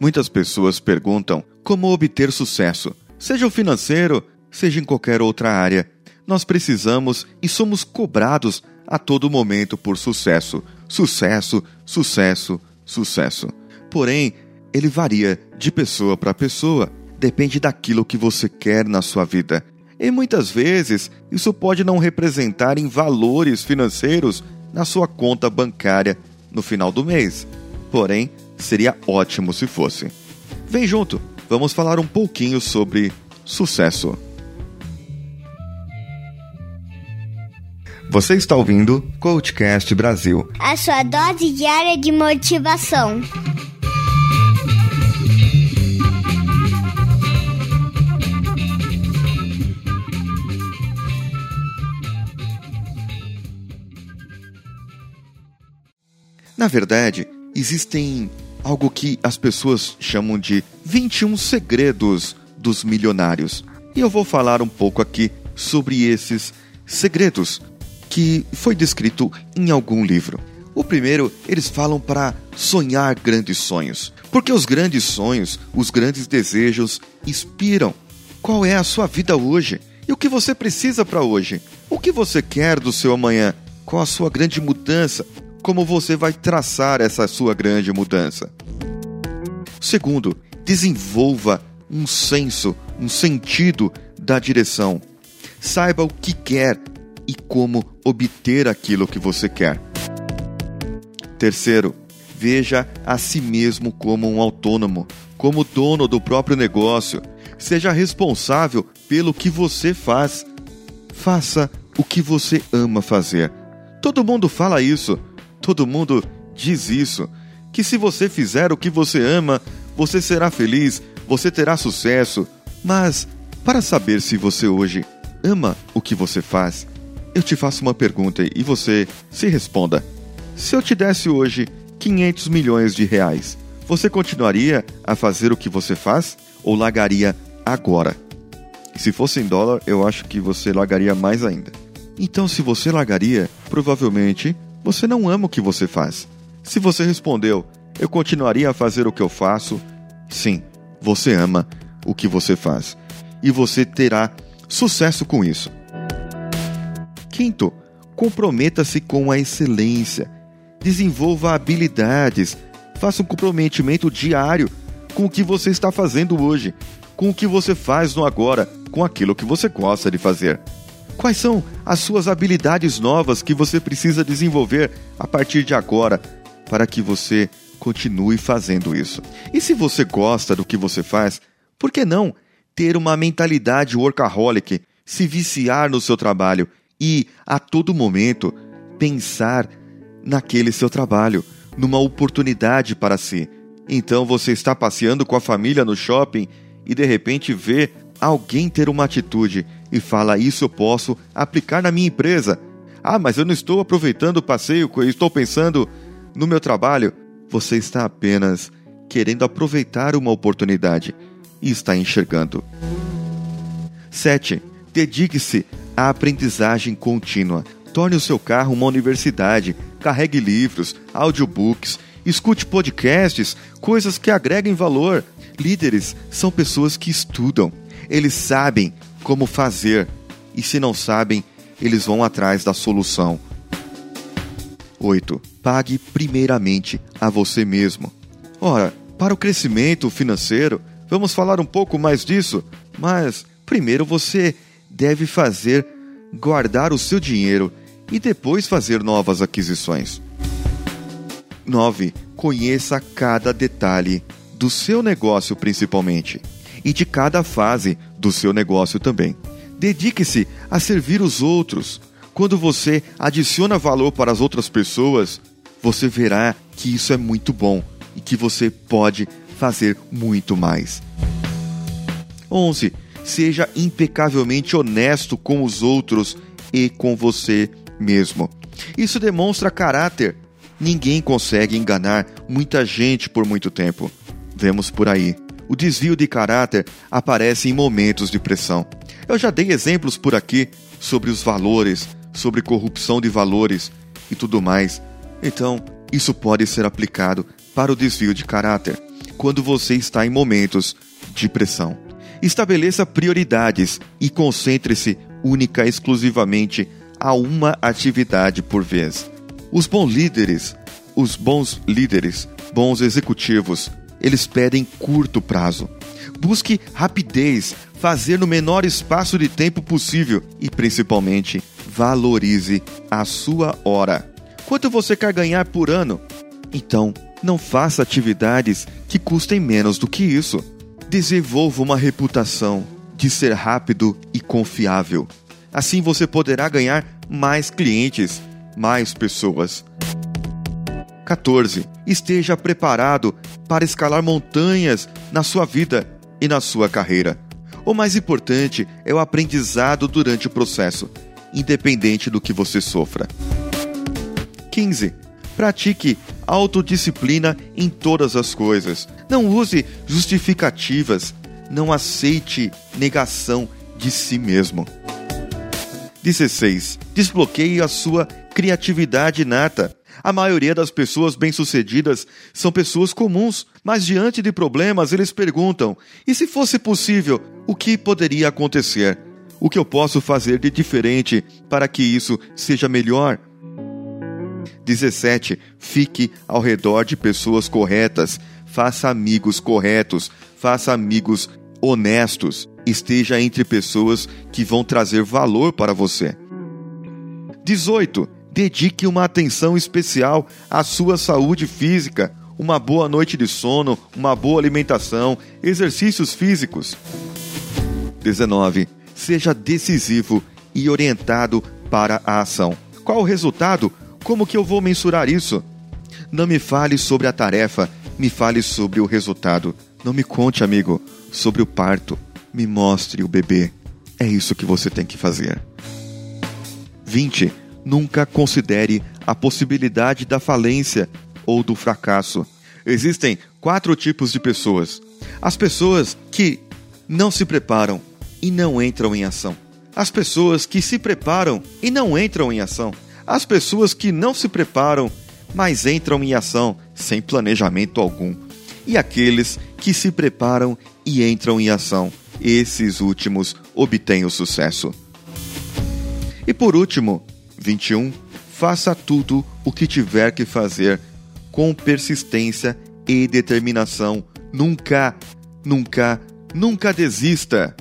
Muitas pessoas perguntam como obter sucesso, seja o financeiro, seja em qualquer outra área. Nós precisamos e somos cobrados a todo momento por sucesso, sucesso, sucesso, sucesso. Porém, ele varia de pessoa para pessoa, depende daquilo que você quer na sua vida. E muitas vezes isso pode não representar em valores financeiros na sua conta bancária no final do mês. Porém, seria ótimo se fosse. Vem junto, vamos falar um pouquinho sobre sucesso. Você está ouvindo Coachcast Brasil a sua dose diária de motivação. Na verdade, existem algo que as pessoas chamam de 21 segredos dos milionários. E eu vou falar um pouco aqui sobre esses segredos que foi descrito em algum livro. O primeiro, eles falam para sonhar grandes sonhos, porque os grandes sonhos, os grandes desejos inspiram. Qual é a sua vida hoje? E o que você precisa para hoje? O que você quer do seu amanhã? Qual a sua grande mudança? Como você vai traçar essa sua grande mudança? Segundo, desenvolva um senso, um sentido da direção. Saiba o que quer e como obter aquilo que você quer. Terceiro, veja a si mesmo como um autônomo, como dono do próprio negócio. Seja responsável pelo que você faz. Faça o que você ama fazer. Todo mundo fala isso, todo mundo diz isso, que se você fizer o que você ama, você será feliz, você terá sucesso. Mas, para saber se você hoje ama o que você faz, eu te faço uma pergunta e você se responda. Se eu te desse hoje 500 milhões de reais, você continuaria a fazer o que você faz ou largaria agora? Se fosse em dólar, eu acho que você largaria mais ainda. Então, se você largaria, provavelmente você não ama o que você faz. Se você respondeu, eu continuaria a fazer o que eu faço, sim, você ama o que você faz. E você terá sucesso com isso. Quinto, comprometa-se com a excelência. Desenvolva habilidades. Faça um comprometimento diário com o que você está fazendo hoje, com o que você faz no agora, com aquilo que você gosta de fazer. Quais são as suas habilidades novas que você precisa desenvolver a partir de agora para que você continue fazendo isso? E se você gosta do que você faz, por que não ter uma mentalidade workaholic, se viciar no seu trabalho e a todo momento pensar naquele seu trabalho, numa oportunidade para si? Então você está passeando com a família no shopping e de repente vê alguém ter uma atitude e fala: Isso eu posso aplicar na minha empresa. Ah, mas eu não estou aproveitando o passeio, estou pensando no meu trabalho. Você está apenas querendo aproveitar uma oportunidade e está enxergando. 7. Dedique-se à aprendizagem contínua. Torne o seu carro uma universidade. Carregue livros, audiobooks, escute podcasts, coisas que agreguem valor. Líderes são pessoas que estudam. Eles sabem como fazer e, se não sabem, eles vão atrás da solução. 8. Pague primeiramente a você mesmo. Ora, para o crescimento financeiro, vamos falar um pouco mais disso, mas primeiro você deve fazer guardar o seu dinheiro e depois fazer novas aquisições. 9. Conheça cada detalhe do seu negócio principalmente e de cada fase do seu negócio também. Dedique-se a servir os outros. Quando você adiciona valor para as outras pessoas, você verá que isso é muito bom e que você pode fazer muito mais. 11. Seja impecavelmente honesto com os outros e com você mesmo. Isso demonstra caráter. Ninguém consegue enganar muita gente por muito tempo. Vemos por aí o desvio de caráter aparece em momentos de pressão. Eu já dei exemplos por aqui sobre os valores, sobre corrupção de valores e tudo mais. Então, isso pode ser aplicado para o desvio de caráter. quando você está em momentos de pressão. Estabeleça prioridades e concentre-se única e exclusivamente a uma atividade por vez. Os bons líderes, os bons líderes, bons executivos, eles pedem curto prazo. Busque rapidez, fazer no menor espaço de tempo possível e, principalmente, valorize a sua hora. Quanto você quer ganhar por ano? Então, não faça atividades que custem menos do que isso. Desenvolva uma reputação de ser rápido e confiável. Assim você poderá ganhar mais clientes, mais pessoas. 14. Esteja preparado para escalar montanhas na sua vida e na sua carreira. O mais importante é o aprendizado durante o processo, independente do que você sofra. 15. Pratique autodisciplina em todas as coisas. Não use justificativas. Não aceite negação de si mesmo. 16. Desbloqueie a sua criatividade inata. A maioria das pessoas bem-sucedidas são pessoas comuns, mas diante de problemas eles perguntam: e se fosse possível, o que poderia acontecer? O que eu posso fazer de diferente para que isso seja melhor? 17. Fique ao redor de pessoas corretas. Faça amigos corretos. Faça amigos honestos. Esteja entre pessoas que vão trazer valor para você. 18. Dedique uma atenção especial à sua saúde física, uma boa noite de sono, uma boa alimentação, exercícios físicos. 19. Seja decisivo e orientado para a ação. Qual o resultado? Como que eu vou mensurar isso? Não me fale sobre a tarefa, me fale sobre o resultado. Não me conte, amigo, sobre o parto. Me mostre o bebê. É isso que você tem que fazer. 20. Nunca considere a possibilidade da falência ou do fracasso. Existem quatro tipos de pessoas: as pessoas que não se preparam e não entram em ação, as pessoas que se preparam e não entram em ação, as pessoas que não se preparam, mas entram em ação sem planejamento algum, e aqueles que se preparam e entram em ação. Esses últimos obtêm o sucesso. E por último, 21. Faça tudo o que tiver que fazer com persistência e determinação. Nunca, nunca, nunca desista.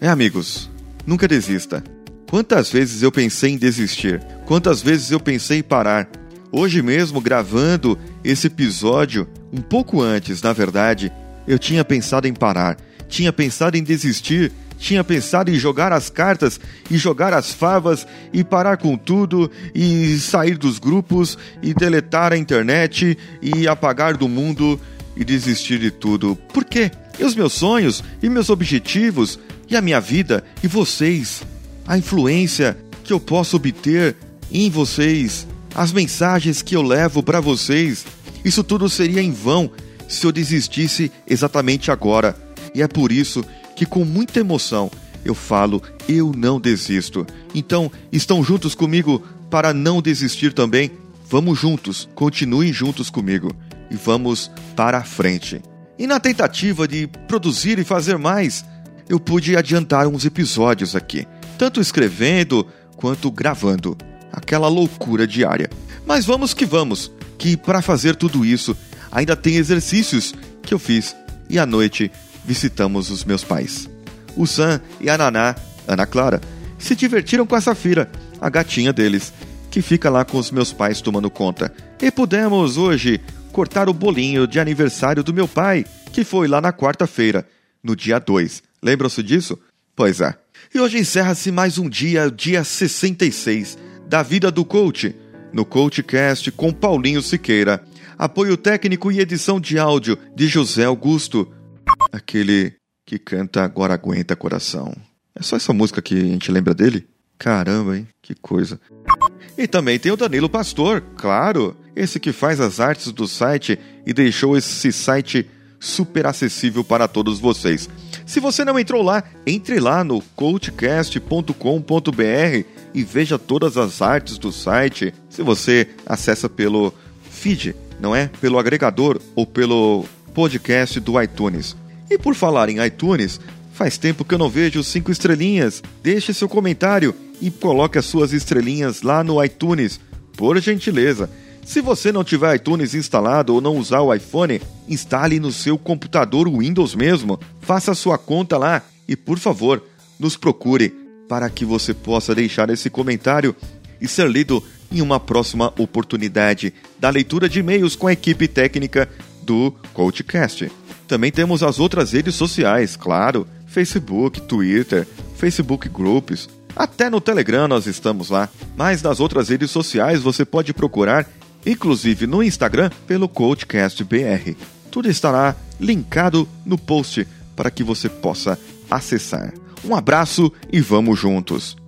É, amigos, nunca desista. Quantas vezes eu pensei em desistir? Quantas vezes eu pensei em parar? Hoje mesmo, gravando esse episódio, um pouco antes, na verdade, eu tinha pensado em parar, tinha pensado em desistir tinha pensado em jogar as cartas e jogar as favas e parar com tudo e sair dos grupos e deletar a internet e apagar do mundo e desistir de tudo. Por quê? E os meus sonhos e meus objetivos e a minha vida e vocês, a influência que eu posso obter em vocês, as mensagens que eu levo para vocês, isso tudo seria em vão se eu desistisse exatamente agora. E é por isso que com muita emoção eu falo: eu não desisto. Então, estão juntos comigo para não desistir também? Vamos juntos, continuem juntos comigo e vamos para a frente. E na tentativa de produzir e fazer mais, eu pude adiantar uns episódios aqui, tanto escrevendo quanto gravando. Aquela loucura diária. Mas vamos que vamos, que para fazer tudo isso ainda tem exercícios que eu fiz e à noite visitamos os meus pais. O Sam e a Naná, Ana Clara, se divertiram com a Safira, a gatinha deles, que fica lá com os meus pais tomando conta. E pudemos hoje cortar o bolinho de aniversário do meu pai, que foi lá na quarta-feira, no dia 2. Lembram-se disso? Pois é. E hoje encerra-se mais um dia, dia 66, da vida do coach, no CoachCast com Paulinho Siqueira. Apoio técnico e edição de áudio de José Augusto aquele que canta Agora Aguenta Coração. É só essa música que a gente lembra dele? Caramba, hein? Que coisa. E também tem o Danilo Pastor, claro, esse que faz as artes do site e deixou esse site super acessível para todos vocês. Se você não entrou lá, entre lá no coachcast.com.br e veja todas as artes do site. Se você acessa pelo feed, não é? Pelo agregador ou pelo podcast do iTunes. E por falar em iTunes, faz tempo que eu não vejo cinco estrelinhas. Deixe seu comentário e coloque as suas estrelinhas lá no iTunes, por gentileza. Se você não tiver iTunes instalado ou não usar o iPhone, instale no seu computador Windows mesmo. Faça sua conta lá e, por favor, nos procure para que você possa deixar esse comentário e ser lido em uma próxima oportunidade da leitura de e-mails com a equipe técnica do CoachCast. Também temos as outras redes sociais, claro, Facebook, Twitter, Facebook Groups, até no Telegram nós estamos lá. Mas nas outras redes sociais você pode procurar, inclusive no Instagram, pelo CoachCastBR. Tudo estará linkado no post para que você possa acessar. Um abraço e vamos juntos!